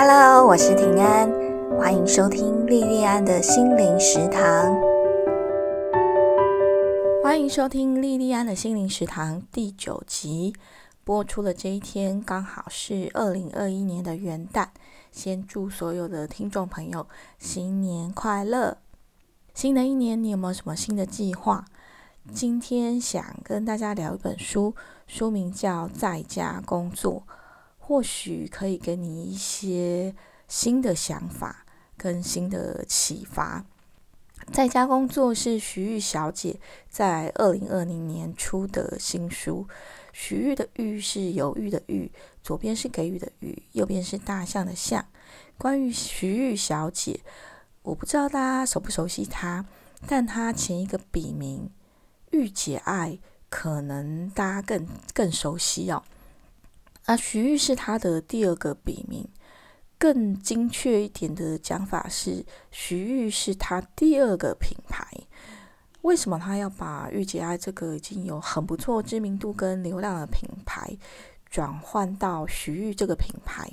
Hello，我是平安，欢迎收听莉莉安的心灵食堂。欢迎收听莉莉安的心灵食堂第九集。播出的这一天刚好是二零二一年的元旦，先祝所有的听众朋友新年快乐！新的一年你有没有什么新的计划？今天想跟大家聊一本书，书名叫《在家工作》。或许可以给你一些新的想法跟新的启发。在家工作是徐玉小姐在二零二零年出的新书。徐玉的玉是犹豫的豫，左边是给予的予，右边是大象的象。关于徐玉小姐，我不知道大家熟不熟悉她，但她前一个笔名玉姐爱，可能大家更更熟悉哦。那徐玉是他的第二个笔名，更精确一点的讲法是，徐玉是他第二个品牌。为什么他要把玉洁爱这个已经有很不错知名度跟流量的品牌，转换到徐玉这个品牌？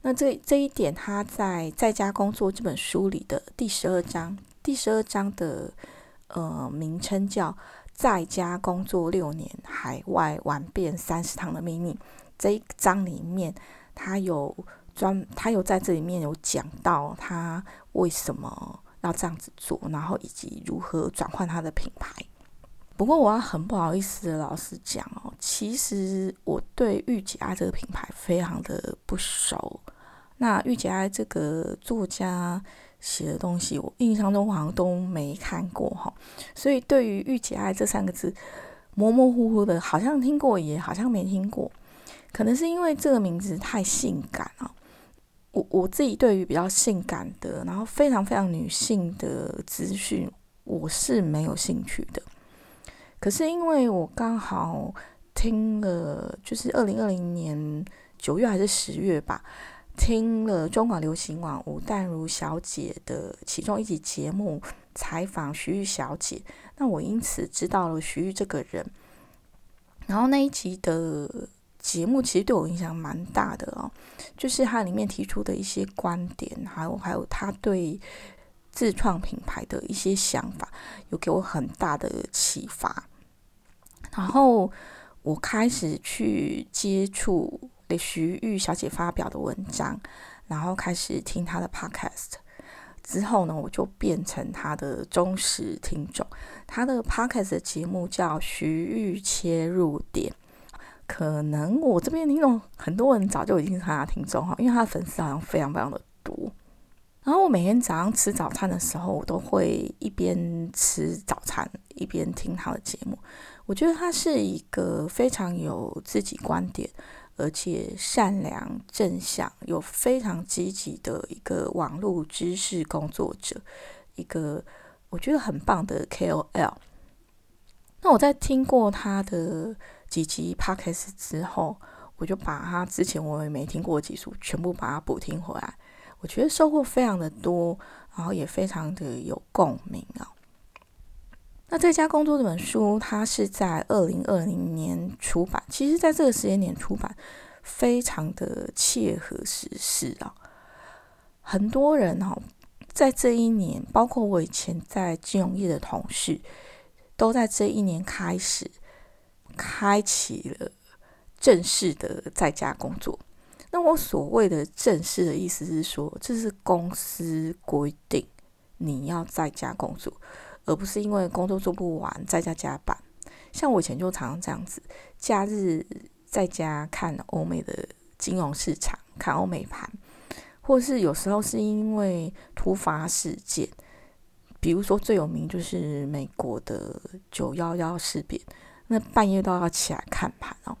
那这这一点，他在《在家工作》这本书里的第十二章，第十二章的呃名称叫《在家工作六年，海外玩遍三十趟的秘密》。这一章里面，他有专，他有在这里面有讲到他为什么要这样子做，然后以及如何转换他的品牌。不过我要很不好意思的老实讲哦，其实我对御姐爱这个品牌非常的不熟。那御姐爱这个作家写的东西，我印象中好像都没看过哈，所以对于御姐爱这三个字，模模糊糊的，好像听过，也好像没听过。可能是因为这个名字太性感了，我我自己对于比较性感的，然后非常非常女性的资讯，我是没有兴趣的。可是因为我刚好听了，就是二零二零年九月还是十月吧，听了中广流行网吴淡如小姐的其中一集节目采访徐玉小姐，那我因此知道了徐玉这个人，然后那一集的。节目其实对我影响蛮大的哦，就是它里面提出的一些观点，还有还有他对自创品牌的一些想法，有给我很大的启发。然后我开始去接触徐玉小姐发表的文章，然后开始听她的 podcast。之后呢，我就变成她的忠实听众。她的 podcast 节目叫徐玉切入点。可能我这边听众很多人早就已经是他的听众哈，因为他的粉丝好像非常非常的多。然后我每天早上吃早餐的时候，我都会一边吃早餐一边听他的节目。我觉得他是一个非常有自己观点，而且善良正向、有非常积极的一个网络知识工作者，一个我觉得很棒的 KOL。那我在听过他的。几集 podcast 之后，我就把他之前我也没听过的几书全部把它补听回来。我觉得收获非常的多，然后也非常的有共鸣啊。那在家工作这本书，它是在二零二零年出版，其实在这个时间点出版，非常的切合时事啊。很多人哈，在这一年，包括我以前在金融业的同事，都在这一年开始。开启了正式的在家工作。那我所谓的正式的意思是说，这是公司规定你要在家工作，而不是因为工作做不完在家加班。像我以前就常常这样子，假日在家看欧美的金融市场，看欧美盘，或是有时候是因为突发事件，比如说最有名就是美国的九幺幺事变。那半夜都要起来看盘哦。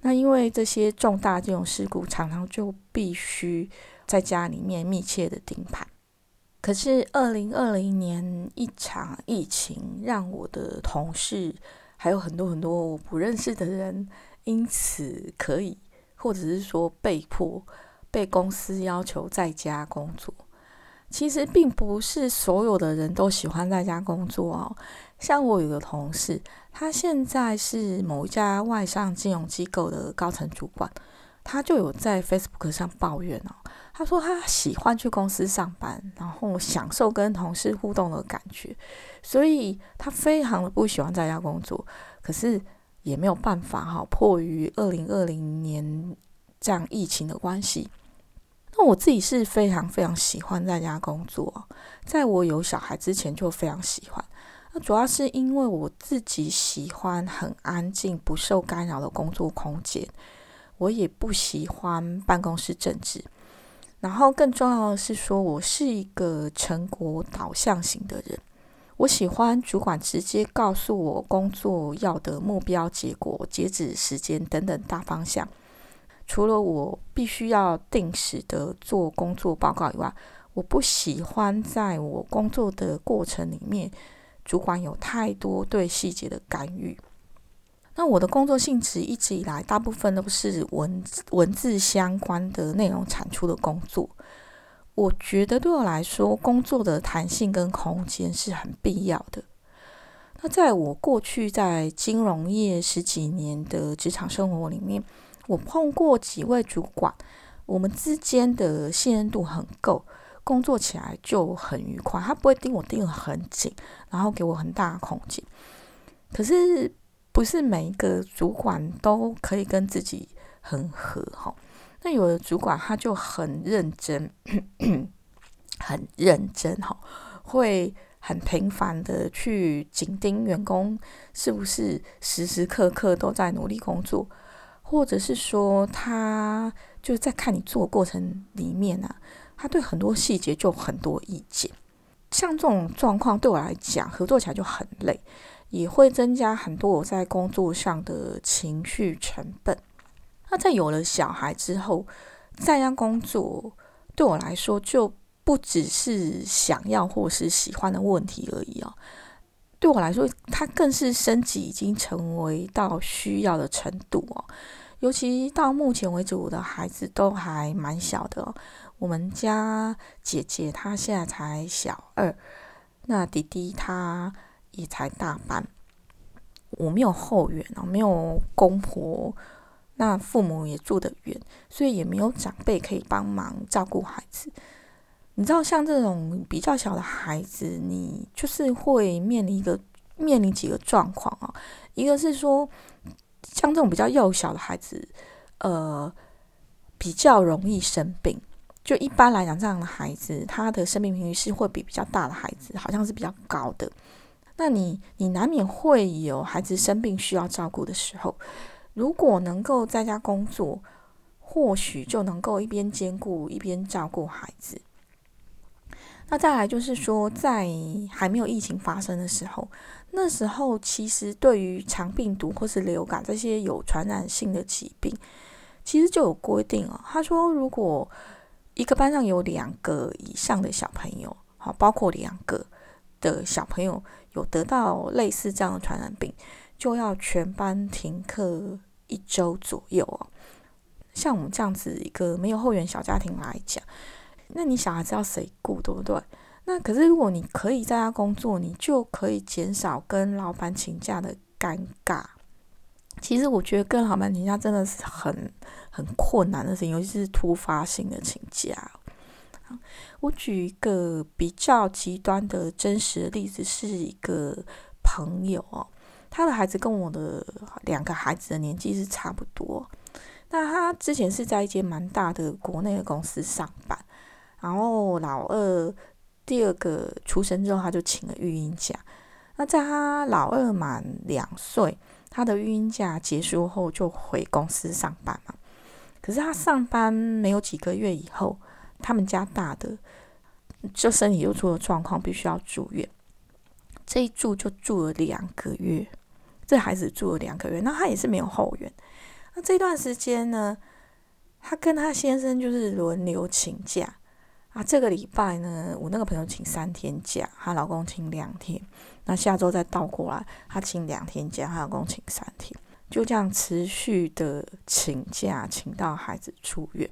那因为这些重大这种事故，常常就必须在家里面密切的盯盘。可是二零二零年一场疫情，让我的同事还有很多很多我不认识的人，因此可以，或者是说被迫被公司要求在家工作。其实并不是所有的人都喜欢在家工作哦。像我有个同事，他现在是某一家外商金融机构的高层主管，他就有在 Facebook 上抱怨哦。他说他喜欢去公司上班，然后享受跟同事互动的感觉，所以他非常的不喜欢在家工作。可是也没有办法哈，迫于二零二零年这样疫情的关系，那我自己是非常非常喜欢在家工作，在我有小孩之前就非常喜欢。那主要是因为我自己喜欢很安静、不受干扰的工作空间，我也不喜欢办公室政治。然后更重要的是说，我是一个成果导向型的人，我喜欢主管直接告诉我工作要的目标、结果、截止时间等等大方向。除了我必须要定时的做工作报告以外，我不喜欢在我工作的过程里面。主管有太多对细节的干预。那我的工作性质一直以来，大部分都是文文字相关的内容产出的工作。我觉得对我来说，工作的弹性跟空间是很必要的。那在我过去在金融业十几年的职场生活里面，我碰过几位主管，我们之间的信任度很够。工作起来就很愉快，他不会盯我盯得很紧，然后给我很大的空间。可是不是每一个主管都可以跟自己很合哈。那有的主管他就很认真，很认真哈，会很频繁的去紧盯员工是不是时时刻刻都在努力工作，或者是说他就在看你做过程里面呢。他对很多细节就很多意见，像这种状况对我来讲，合作起来就很累，也会增加很多我在工作上的情绪成本。那在有了小孩之后，在家工作对我来说就不只是想要或是喜欢的问题而已哦。对我来说，它更是升级，已经成为到需要的程度哦。尤其到目前为止，我的孩子都还蛮小的。我们家姐姐她现在才小二，那弟弟他也才大班。我没有后援哦，没有公婆，那父母也住得远，所以也没有长辈可以帮忙照顾孩子。你知道，像这种比较小的孩子，你就是会面临一个面临几个状况啊。一个是说，像这种比较幼小的孩子，呃，比较容易生病。就一般来讲，这样的孩子，他的生命频率是会比比较大的孩子，好像是比较高的。那你，你难免会有孩子生病需要照顾的时候。如果能够在家工作，或许就能够一边兼顾一边照顾孩子。那再来就是说，在还没有疫情发生的时候，那时候其实对于肠病毒或是流感这些有传染性的疾病，其实就有规定哦。他说，如果一个班上有两个以上的小朋友，好，包括两个的小朋友有得到类似这样的传染病，就要全班停课一周左右哦。像我们这样子一个没有后援小家庭来讲，那你小孩子要谁顾，对不对？那可是如果你可以在家工作，你就可以减少跟老板请假的尴尬。其实我觉得跟老板请假真的是很很困难的事情，尤其是突发性的请假。我举一个比较极端的真实的例子，是一个朋友哦，他的孩子跟我的两个孩子的年纪是差不多。那他之前是在一间蛮大的国内的公司上班，然后老二第二个出生之后，他就请了育婴假。那在他老二满两岁。他的育婴假结束后就回公司上班嘛，可是他上班没有几个月以后，他们家大的就身体又出了状况，必须要住院。这一住就住了两个月，这孩子住了两个月，那他也是没有后援。那这段时间呢，他跟他先生就是轮流请假啊。这个礼拜呢，我那个朋友请三天假，她老公请两天。那下周再倒过来，他请两天假，他老公请三天，就这样持续的请假，请到孩子出院。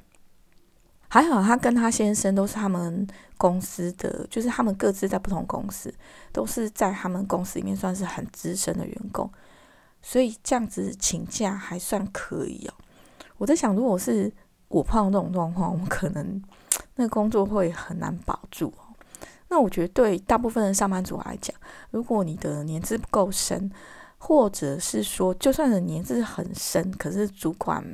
还好他跟他先生都是他们公司的，就是他们各自在不同公司，都是在他们公司里面算是很资深的员工，所以这样子请假还算可以哦。我在想，如果是我碰到这种状况，我可能 那个工作会很难保住。那我觉得对大部分的上班族来讲，如果你的年资不够深，或者是说就算是年资很深，可是主管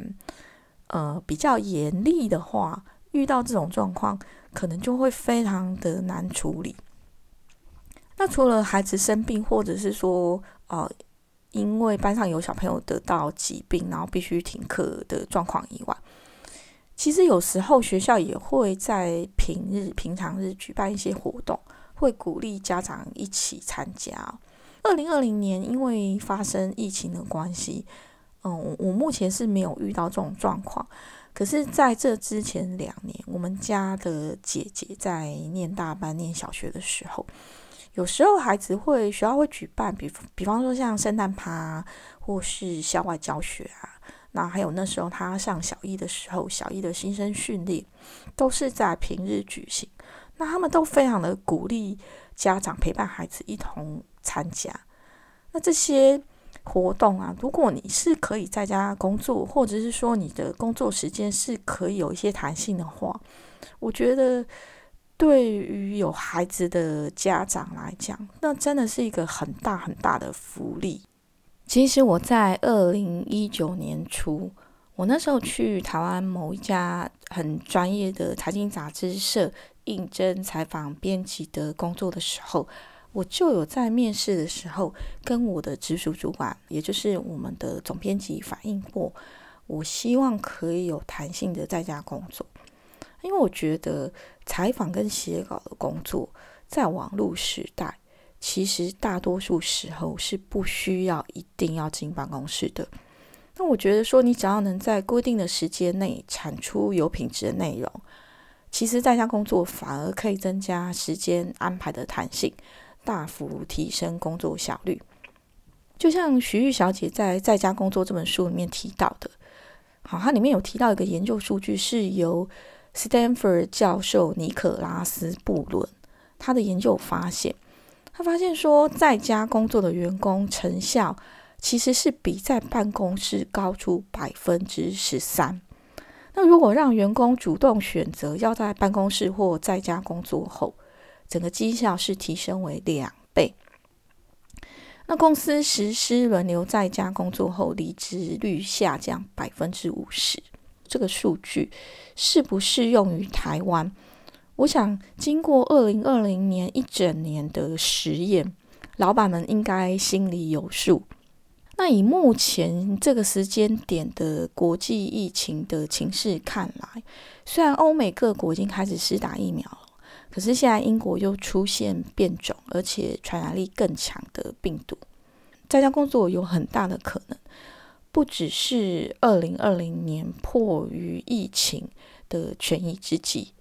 呃比较严厉的话，遇到这种状况，可能就会非常的难处理。那除了孩子生病，或者是说呃因为班上有小朋友得到疾病，然后必须停课的状况以外，其实有时候学校也会在平日、平常日举办一些活动，会鼓励家长一起参加。二零二零年因为发生疫情的关系，嗯，我目前是没有遇到这种状况。可是在这之前两年，我们家的姐姐在念大班、念小学的时候，有时候孩子会学校会举办，比比方说像圣诞趴，或是校外教学啊。那还有那时候他上小一的时候，小一的新生训练都是在平日举行。那他们都非常的鼓励家长陪伴孩子一同参加。那这些活动啊，如果你是可以在家工作，或者是说你的工作时间是可以有一些弹性的话，我觉得对于有孩子的家长来讲，那真的是一个很大很大的福利。其实我在二零一九年初，我那时候去台湾某一家很专业的财经杂志社应征采访编辑的工作的时候，我就有在面试的时候跟我的直属主管，也就是我们的总编辑反映过，我希望可以有弹性的在家工作，因为我觉得采访跟写稿的工作在网络时代。其实大多数时候是不需要一定要进办公室的。那我觉得说，你只要能在规定的时间内产出有品质的内容，其实在家工作反而可以增加时间安排的弹性，大幅提升工作效率。就像徐玉小姐在《在家工作》这本书里面提到的，好，它里面有提到一个研究数据，是由 Stanford 教授尼可拉斯布伦他的研究发现。他发现说，在家工作的员工成效其实是比在办公室高出百分之十三。那如果让员工主动选择要在办公室或在家工作后，整个绩效是提升为两倍。那公司实施轮流在家工作后，离职率下降百分之五十。这个数据适不适用于台湾？我想，经过二零二零年一整年的实验，老板们应该心里有数。那以目前这个时间点的国际疫情的情势看来，虽然欧美各国已经开始施打疫苗了，可是现在英国又出现变种而且传染力更强的病毒，在家工作有很大的可能，不只是二零二零年迫于疫情的权宜之计。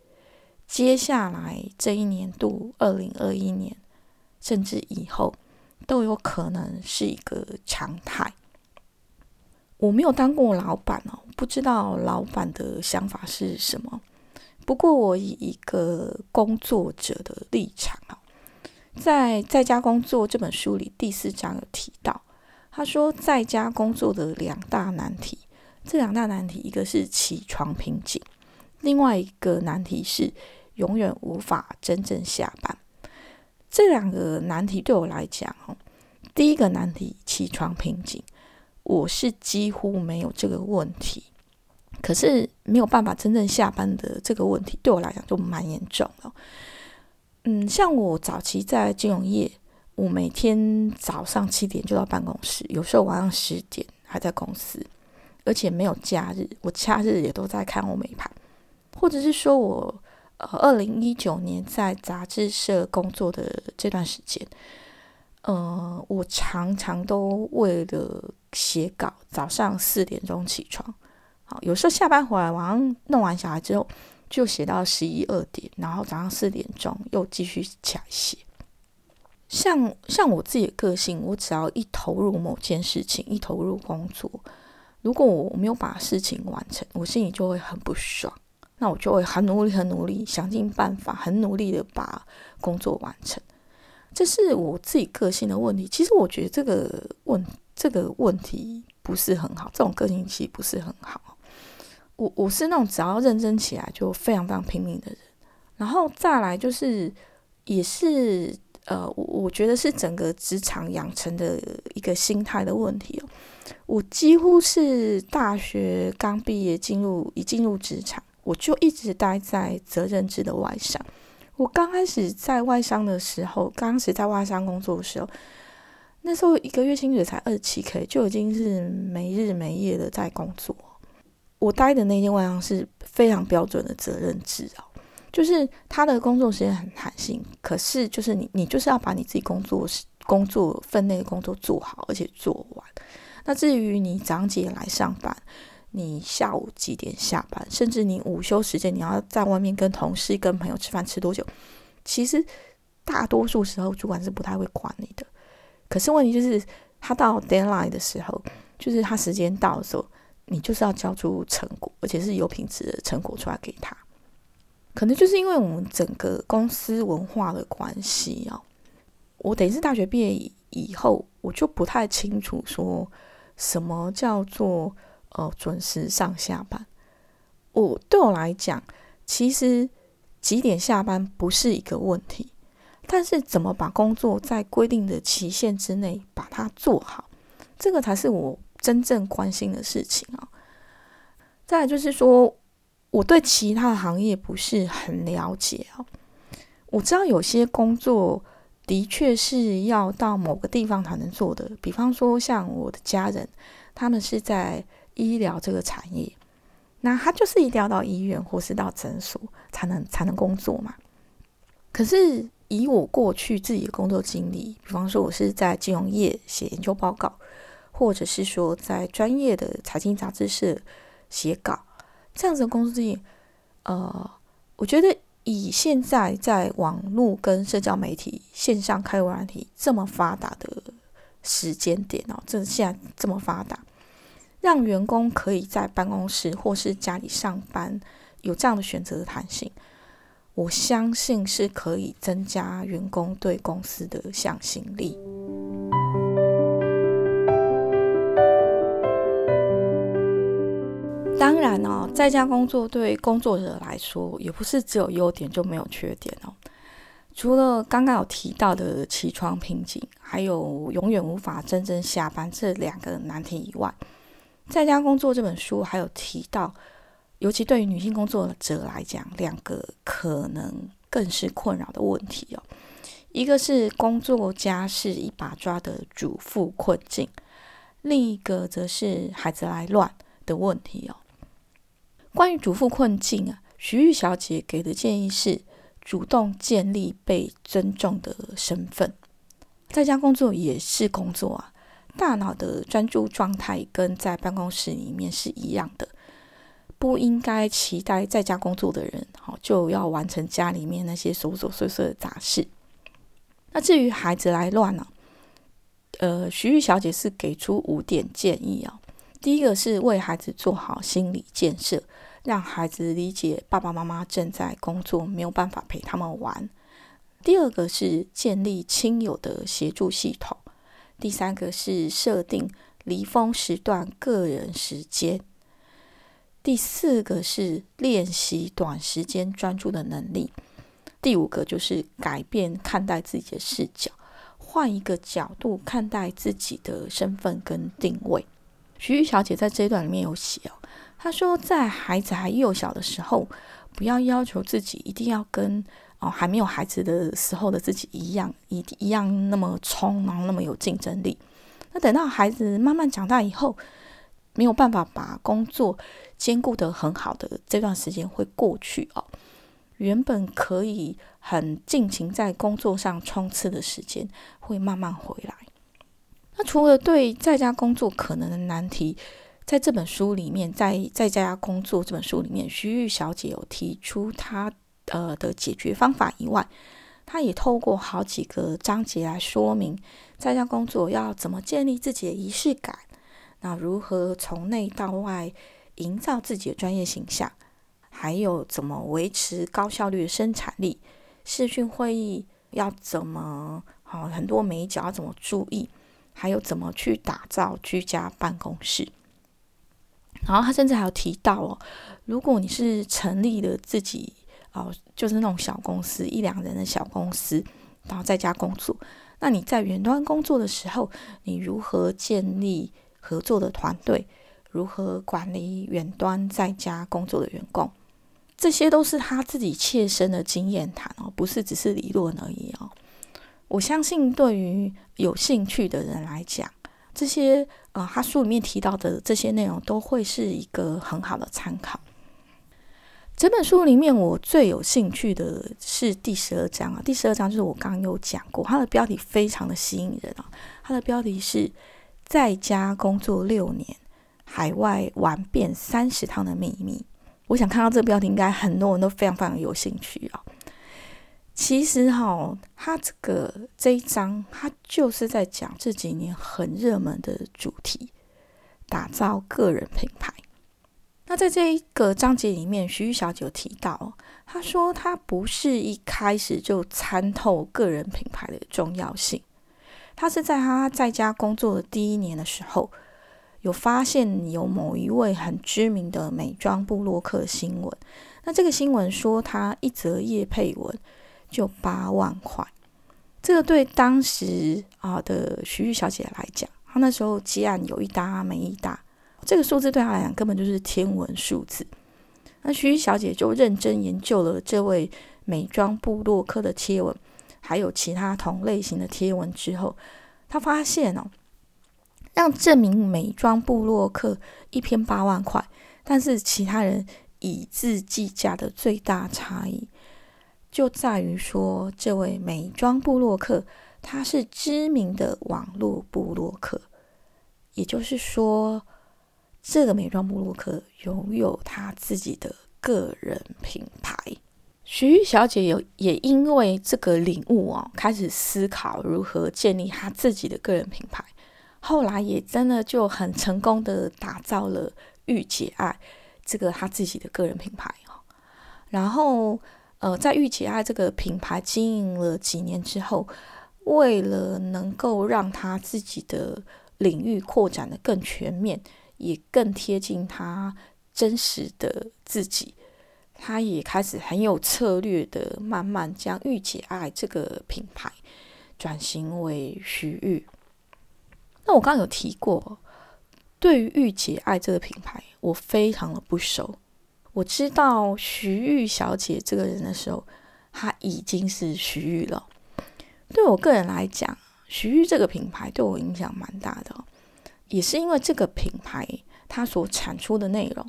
接下来这一年度，二零二一年，甚至以后，都有可能是一个常态。我没有当过老板哦，不知道老板的想法是什么。不过，我以一个工作者的立场啊，在在家工作这本书里第四章有提到，他说在家工作的两大难题，这两大难题一个是起床瓶颈，另外一个难题是。永远无法真正下班，这两个难题对我来讲，哦，第一个难题起床瓶颈，我是几乎没有这个问题，可是没有办法真正下班的这个问题，对我来讲就蛮严重了。嗯，像我早期在金融业，我每天早上七点就到办公室，有时候晚上十点还在公司，而且没有假日，我假日也都在看欧美盘，或者是说我。呃，二零一九年在杂志社工作的这段时间，呃，我常常都为了写稿，早上四点钟起床，好，有时候下班回来，晚上弄完小孩之后，就写到十一二点，然后早上四点钟又继续起来写。像像我自己的个性，我只要一投入某件事情，一投入工作，如果我没有把事情完成，我心里就会很不爽。那我就会很努力、很努力，想尽办法，很努力的把工作完成。这是我自己个性的问题。其实我觉得这个问这个问题不是很好，这种个性其实不是很好。我我是那种只要认真起来就非常非常拼命的人。然后再来就是，也是呃，我我觉得是整个职场养成的一个心态的问题哦。我几乎是大学刚毕业进入一进入职场，我就一直待在责任制的外商。我刚开始在外商的时候，刚开始在外商工作的时候，那时候一个月薪水才二十七 k，就已经是没日没夜的在工作。我待的那间外商是非常标准的责任制哦，就是他的工作时间很弹性，可是就是你你就是要把你自己工作工作分内的工作做好，而且做完。那至于你长姐来上班，你下午几点下班，甚至你午休时间你要在外面跟同事、跟朋友吃饭吃多久，其实大多数时候主管是不太会管你的。可是问题就是，他到 deadline 的时候，就是他时间到的时候，你就是要交出成果，而且是有品质的成果出来给他。可能就是因为我们整个公司文化的关系啊，我等于是大学毕业以后，我就不太清楚说。什么叫做呃准时上下班？我对我来讲，其实几点下班不是一个问题，但是怎么把工作在规定的期限之内把它做好，这个才是我真正关心的事情啊。再就是说，我对其他的行业不是很了解啊。我知道有些工作。的确是要到某个地方才能做的，比方说像我的家人，他们是在医疗这个产业，那他就是一定要到医院或是到诊所才能才能工作嘛。可是以我过去自己的工作经历，比方说我是在金融业写研究报告，或者是说在专业的财经杂志社写稿，这样子的工作经历，呃，我觉得。以现在在网络跟社交媒体线上开问题这么发达的时间点哦，这现在这么发达，让员工可以在办公室或是家里上班，有这样的选择的弹性，我相信是可以增加员工对公司的向心力。当然哦，在家工作对工作者来说，也不是只有优点就没有缺点哦。除了刚刚有提到的起床瓶颈，还有永远无法真正下班这两个难题以外，在家工作这本书还有提到，尤其对于女性工作者来讲，两个可能更是困扰的问题哦。一个是工作家是一把抓的主妇困境，另一个则是孩子来乱的问题哦。关于主妇困境啊，徐玉小姐给的建议是主动建立被尊重的身份。在家工作也是工作啊，大脑的专注状态跟在办公室里面是一样的，不应该期待在家工作的人好就要完成家里面那些琐琐碎碎的杂事。那至于孩子来乱呢，呃，徐玉小姐是给出五点建议啊。第一个是为孩子做好心理建设。让孩子理解爸爸妈妈正在工作，没有办法陪他们玩。第二个是建立亲友的协助系统。第三个是设定离峰时段个人时间。第四个是练习短时间专注的能力。第五个就是改变看待自己的视角，换一个角度看待自己的身份跟定位。徐玉小姐在这一段里面有写哦。她说，在孩子还幼小的时候，不要要求自己一定要跟哦还没有孩子的时候的自己一样，一一样那么冲，然后那么有竞争力。那等到孩子慢慢长大以后，没有办法把工作兼顾得很好的这段时间会过去哦。原本可以很尽情在工作上冲刺的时间，会慢慢回来。那除了对在家工作可能的难题，在这本书里面，在在家工作这本书里面，徐玉小姐有提出她呃的解决方法以外，他也透过好几个章节来说明在家工作要怎么建立自己的仪式感，那如何从内到外营造自己的专业形象，还有怎么维持高效率的生产力，视讯会议要怎么好很多美角要怎么注意，还有怎么去打造居家办公室。然后他甚至还有提到哦，如果你是成立了自己哦，就是那种小公司一两人的小公司，然后在家工作，那你在远端工作的时候，你如何建立合作的团队？如何管理远端在家工作的员工？这些都是他自己切身的经验谈哦，不是只是理论而已哦。我相信对于有兴趣的人来讲，这些呃，他书里面提到的这些内容都会是一个很好的参考。整本书里面，我最有兴趣的是第十二章啊。第十二章就是我刚刚有讲过，它的标题非常的吸引人啊。它的标题是在家工作六年，海外玩遍三十趟的秘密。我想看到这个标题，应该很多人都非常非常有兴趣啊。其实哈，它这个这一章，它就是在讲这几年很热门的主题——打造个人品牌。那在这一个章节里面，徐玉小姐有提到，她说她不是一开始就参透个人品牌的重要性，她是在她在家工作的第一年的时候，有发现有某一位很知名的美妆部落客新闻。那这个新闻说，他一则叶配文。就八万块，这个对当时啊的徐玉小姐来讲，她那时候接案有一搭没一搭，这个数字对他来讲根本就是天文数字。那徐小姐就认真研究了这位美妆部落客的贴文，还有其他同类型的贴文之后，她发现哦，让这名美妆部落客一篇八万块，但是其他人以字计价的最大差异。就在于说，这位美妆部落客他是知名的网络部落客，也就是说，这个美妆部洛克拥有他自己的个人品牌。徐玉小姐有也因为这个领悟哦，开始思考如何建立她自己的个人品牌。后来也真的就很成功的打造了御姐爱这个她自己的个人品牌哦，然后。呃，在玉姐爱这个品牌经营了几年之后，为了能够让他自己的领域扩展的更全面，也更贴近他真实的自己，他也开始很有策略的慢慢将御姐爱这个品牌转型为徐玉。那我刚刚有提过，对于御姐爱这个品牌，我非常的不熟。我知道徐玉小姐这个人的时候，她已经是徐玉了。对我个人来讲，徐玉这个品牌对我影响蛮大的，也是因为这个品牌它所产出的内容，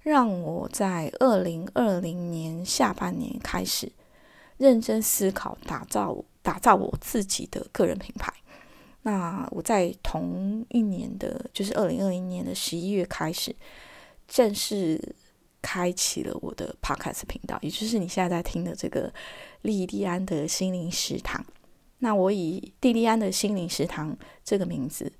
让我在二零二零年下半年开始认真思考打造打造我自己的个人品牌。那我在同一年的，就是二零二零年的十一月开始正式。开启了我的 podcast 频道，也就是你现在在听的这个莉莉安的心灵食堂。那我以莉莉安的心灵食堂这个名字，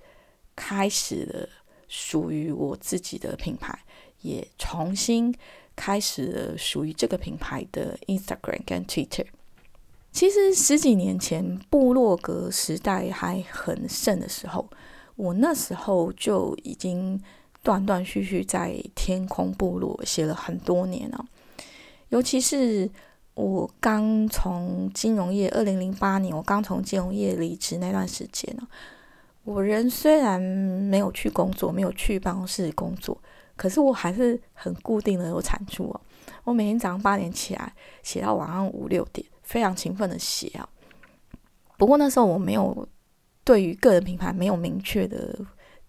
开始了属于我自己的品牌，也重新开始了属于这个品牌的 Instagram 跟 Twitter。其实十几年前部落格时代还很盛的时候，我那时候就已经。断断续续在天空部落写了很多年了，尤其是我刚从金融业，二零零八年我刚从金融业离职那段时间呢，我人虽然没有去工作，没有去办公室工作，可是我还是很固定的有产出哦。我每天早上八点起来，写到晚上五六点，非常勤奋的写啊。不过那时候我没有对于个人品牌没有明确的。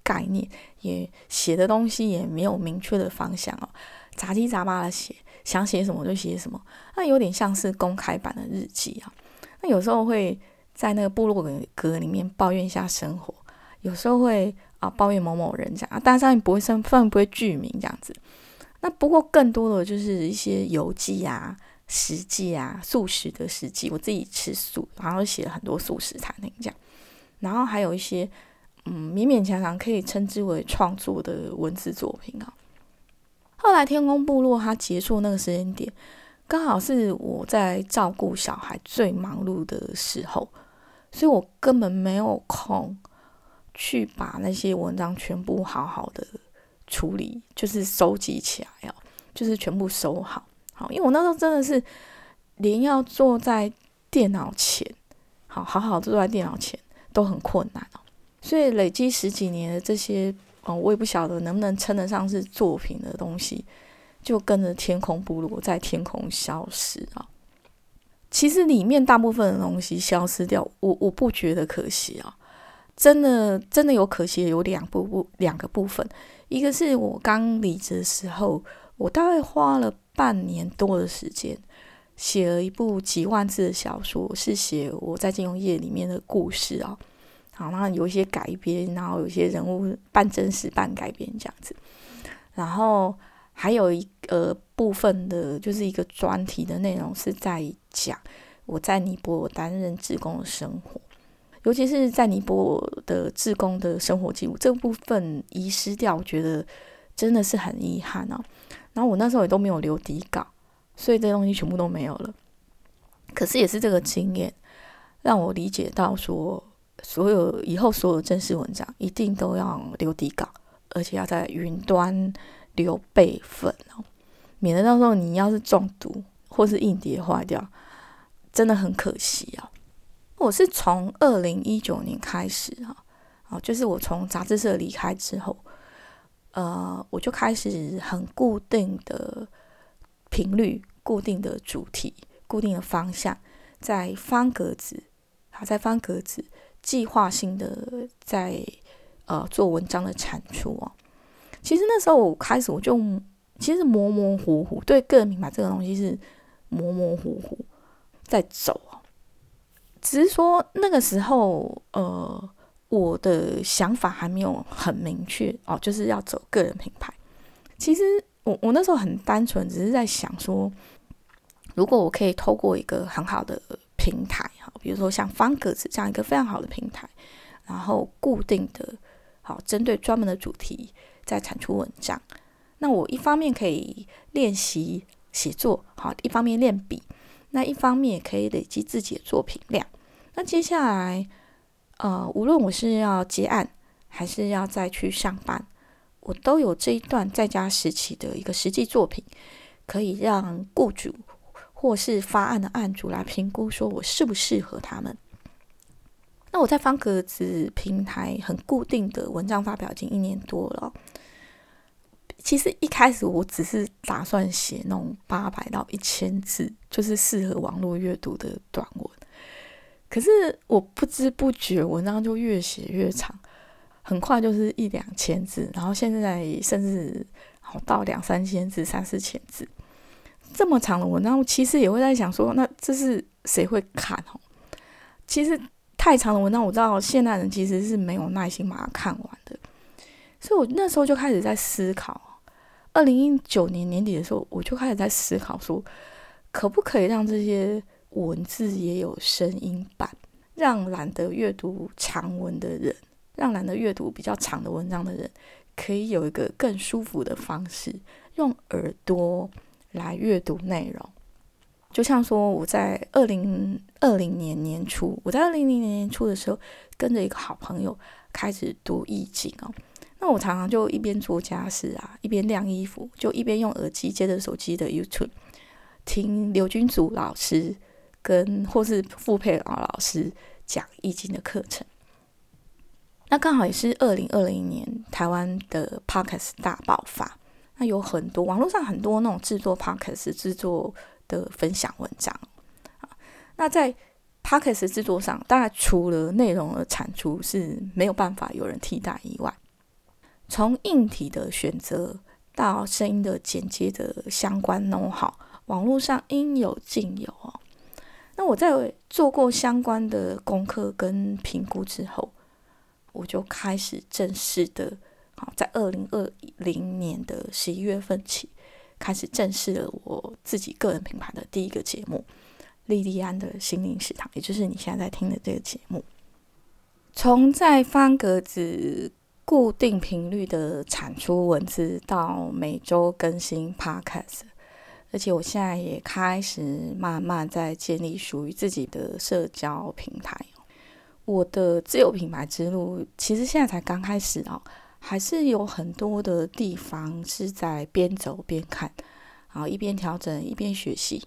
概念也写的东西也没有明确的方向哦，杂七杂八的写，想写什么就写什么，那有点像是公开版的日记啊。那有时候会在那个部落格里面抱怨一下生活，有时候会啊抱怨某某人这样啊，但上面不会身份不会具名这样子。那不过更多的就是一些游记啊、食记啊、素食的食记，我自己吃素，然后写了很多素食餐厅这样，然后还有一些。嗯，勉勉强强可以称之为创作的文字作品啊。后来天空部落它结束那个时间点，刚好是我在照顾小孩最忙碌的时候，所以我根本没有空去把那些文章全部好好的处理，就是收集起来哦，就是全部收好。好，因为我那时候真的是连要坐在电脑前，好好好坐在电脑前都很困难哦。所以累积十几年的这些，哦，我也不晓得能不能称得上是作品的东西，就跟着天空部落在天空消失啊。其实里面大部分的东西消失掉，我我不觉得可惜啊。真的真的有可惜，有两部两个部分，一个是我刚离职的时候，我大概花了半年多的时间，写了一部几万字的小说，是写我在金融业里面的故事啊。好，然后有一些改编，然后有些人物半真实半改编这样子，然后还有一个部分的，就是一个专题的内容是在讲我在尼泊尔担任职工的生活，尤其是在尼泊尔的自工的生活记录这部分遗失掉，我觉得真的是很遗憾哦。然后我那时候也都没有留底稿，所以这东西全部都没有了。可是也是这个经验让我理解到说。所有以后所有正式文章一定都要留底稿，而且要在云端留备份哦，免得到时候你要是中毒或是硬碟坏掉，真的很可惜啊。我是从二零一九年开始啊，哦，就是我从杂志社离开之后，呃，我就开始很固定的频率、固定的主题、固定的方向，在方格子，好，在方格子。计划性的在呃做文章的产出哦，其实那时候我开始我就其实模模糊糊对个人品牌这个东西是模模糊糊在走，只是说那个时候呃我的想法还没有很明确哦，就是要走个人品牌。其实我我那时候很单纯，只是在想说，如果我可以透过一个很好的。平台哈，比如说像方格子这样一个非常好的平台，然后固定的，好针对专门的主题在产出文章。那我一方面可以练习写作，好，一方面练笔，那一方面也可以累积自己的作品量。那接下来，呃，无论我是要结案，还是要再去上班，我都有这一段在家时期的一个实际作品，可以让雇主。或是发案的案主来评估，说我适不适合他们。那我在方格子平台很固定的文章发表已经一年多了。其实一开始我只是打算写那种八百到一千字，就是适合网络阅读的短文。可是我不知不觉文章就越写越长，很快就是一两千字，然后现在甚至好到两三千字、三四千字。这么长的文章，我其实也会在想说，那这是谁会看哦？其实太长的文章，我知道现代人其实是没有耐心把它看完的，所以我那时候就开始在思考。二零一九年年底的时候，我就开始在思考说，可不可以让这些文字也有声音版，让懒得阅读长文的人，让懒得阅读比较长的文章的人，可以有一个更舒服的方式，用耳朵。来阅读内容，就像说我在二零二零年年初，我在二零零年年初的时候，跟着一个好朋友开始读易经哦。那我常常就一边做家事啊，一边晾衣服，就一边用耳机接着手机的 YouTube 听刘君祖老师跟或是傅佩老老师讲易经的课程。那刚好也是二零二零年台湾的 Podcast 大爆发。那有很多网络上很多那种制作 podcast 制作的分享文章啊。那在 podcast 制作上，当然除了内容的产出是没有办法有人替代以外，从硬体的选择到声音的剪接的相关弄好，网络上应有尽有哦。那我在做过相关的功课跟评估之后，我就开始正式的。好在二零二零年的十一月份起，开始正式了我自己个人品牌的第一个节目《莉莉安的心灵食堂》，也就是你现在在听的这个节目。从在方格子固定频率的产出文字，到每周更新 Podcast，而且我现在也开始慢慢在建立属于自己的社交平台。我的自有品牌之路，其实现在才刚开始哦。还是有很多的地方是在边走边看，然后一边调整一边学习。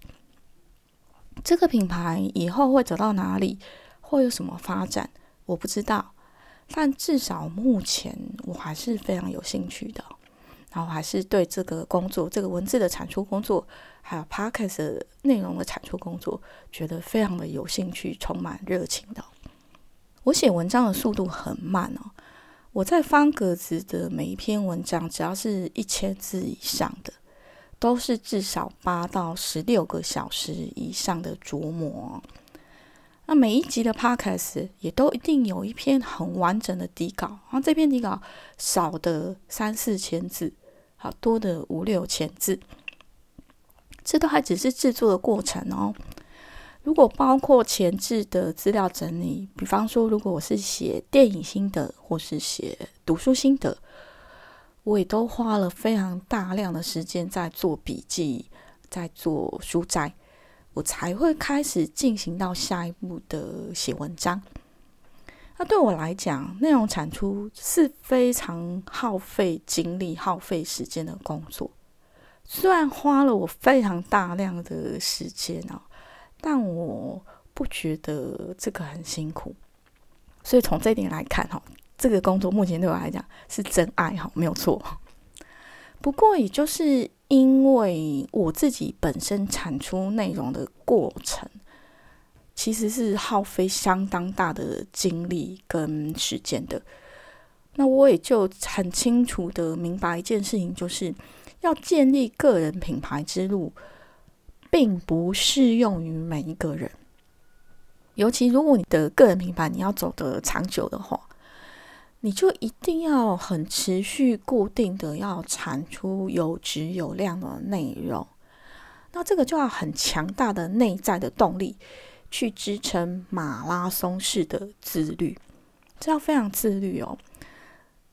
这个品牌以后会走到哪里，会有什么发展，我不知道。但至少目前我还是非常有兴趣的，然后还是对这个工作、这个文字的产出工作，还有 podcast 内容的产出工作，觉得非常的有兴趣，充满热情的。我写文章的速度很慢哦，我在方格子的每一篇文章，只要是一千字以上的，都是至少八到十六个小时以上的琢磨。那每一集的 podcast 也都一定有一篇很完整的底稿，然后这篇底稿少的三四千字，好多的五六千字，这都还只是制作的过程哦。如果包括前置的资料整理，比方说，如果我是写电影心得或是写读书心得，我也都花了非常大量的时间在做笔记，在做书摘。我才会开始进行到下一步的写文章。那对我来讲，内容产出是非常耗费精力、耗费时间的工作。虽然花了我非常大量的时间哦，但我不觉得这个很辛苦。所以从这一点来看，哈，这个工作目前对我来讲是真爱，哈，没有错。不过，也就是因为我自己本身产出内容的过程，其实是耗费相当大的精力跟时间的。那我也就很清楚的明白一件事情，就是要建立个人品牌之路，并不适用于每一个人。尤其如果你的个人品牌你要走得长久的话。你就一定要很持续固定的要产出有质有量的内容，那这个就要很强大的内在的动力去支撑马拉松式的自律，这要非常自律哦。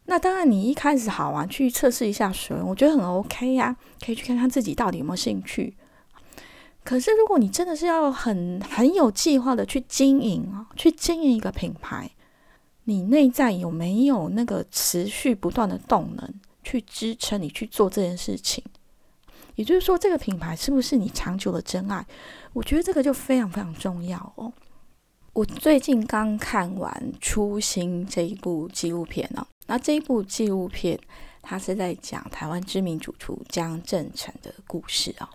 那当然，你一开始好玩去测试一下水，我觉得很 OK 呀，可以去看看自己到底有没有兴趣。可是如果你真的是要很很有计划的去经营啊，去经营一个品牌。你内在有没有那个持续不断的动能去支撑你去做这件事情？也就是说，这个品牌是不是你长久的真爱？我觉得这个就非常非常重要哦。我最近刚看完《初心》这一部纪录片哦，那这一部纪录片它是在讲台湾知名主厨江正成的故事啊。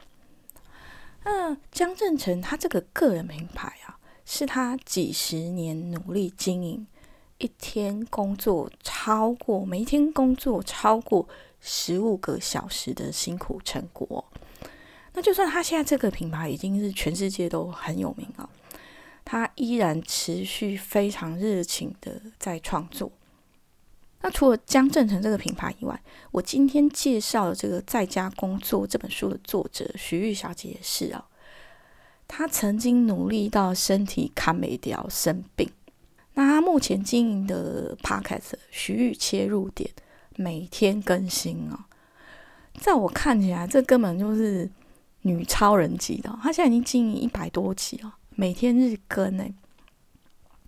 那江正成他这个个人品牌啊，是他几十年努力经营。一天工作超过每一天工作超过十五个小时的辛苦成果，那就算他现在这个品牌已经是全世界都很有名了，他依然持续非常热情的在创作。那除了江正成这个品牌以外，我今天介绍的这个在家工作这本书的作者徐玉小姐也是啊，她曾经努力到身体看没掉生病。那他目前经营的 podcast 徐玉切入点每天更新啊，在我看起来，这根本就是女超人级的。他现在已经经营一百多集了，每天日更呢。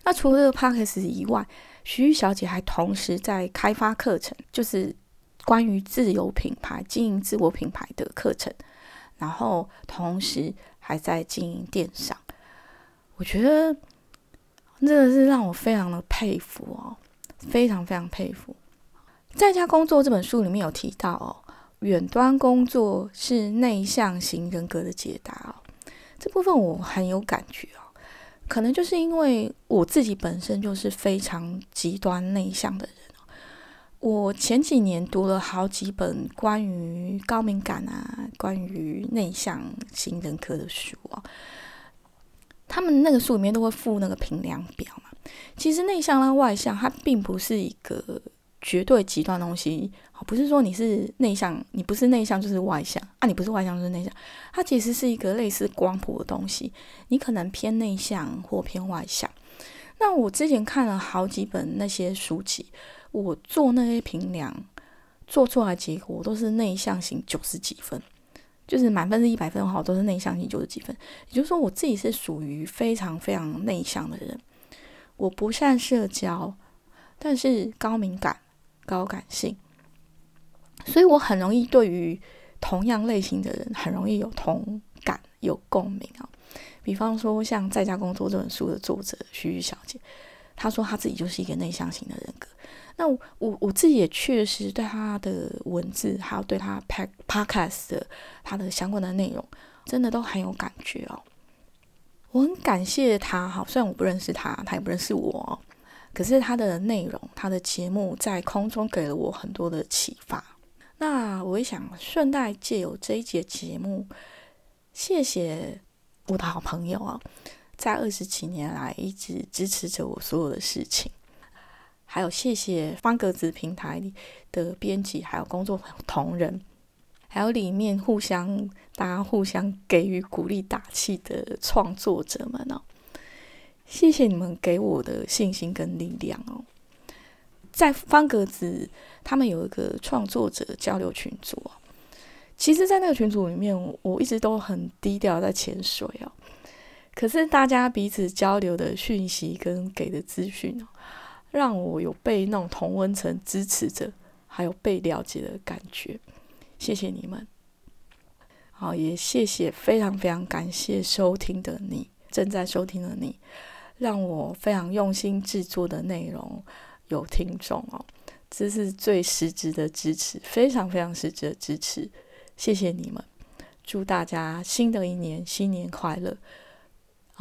那除了这个 podcast 以外，徐玉小姐还同时在开发课程，就是关于自由品牌经营自我品牌的课程，然后同时还在经营电商。我觉得。真的是让我非常的佩服哦，非常非常佩服。在家工作这本书里面有提到哦，远端工作是内向型人格的解答哦。这部分我很有感觉哦，可能就是因为我自己本身就是非常极端内向的人哦。我前几年读了好几本关于高敏感啊、关于内向型人格的书哦。他们那个书里面都会附那个评量表嘛。其实内向跟外向，它并不是一个绝对极端东西。不是说你是内向，你不是内向就是外向啊，你不是外向就是内向。它其实是一个类似光谱的东西，你可能偏内向或偏外向。那我之前看了好几本那些书籍，我做那些评量做出来结果都是内向型九十几分。就是满分是一百分的话，都是内向型九十几分。也就是说，我自己是属于非常非常内向的人，我不善社交，但是高敏感高感性，所以我很容易对于同样类型的人很容易有同感、有共鸣啊。比方说，像《在家工作》这本书的作者徐玉小姐，他说他自己就是一个内向型的人格。那我我自己也确实对他的文字，还有对他拍 podcast 的他的相关的内容，真的都很有感觉哦。我很感谢他哈，虽然我不认识他，他也不认识我，可是他的内容，他的节目在空中给了我很多的启发。那我也想顺带借由这一节节目，谢谢。我的好朋友啊，在二十几年来一直支持着我所有的事情，还有谢谢方格子平台的编辑，还有工作同仁，还有里面互相大家互相给予鼓励打气的创作者们哦，谢谢你们给我的信心跟力量哦。在方格子他们有一个创作者交流群组。其实，在那个群组里面，我一直都很低调在潜水哦。可是，大家彼此交流的讯息跟给的资讯，让我有被那种同温层支持着，还有被了解的感觉。谢谢你们，好，也谢谢非常非常感谢收听的你，正在收听的你，让我非常用心制作的内容有听众哦，这是最实质的支持，非常非常实质的支持。谢谢你们，祝大家新的一年新年快乐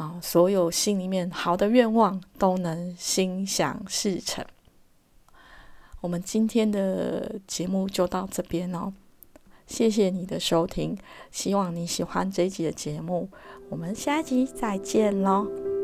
啊！所有心里面好的愿望都能心想事成。我们今天的节目就到这边哦，谢谢你的收听，希望你喜欢这一集的节目，我们下集再见喽。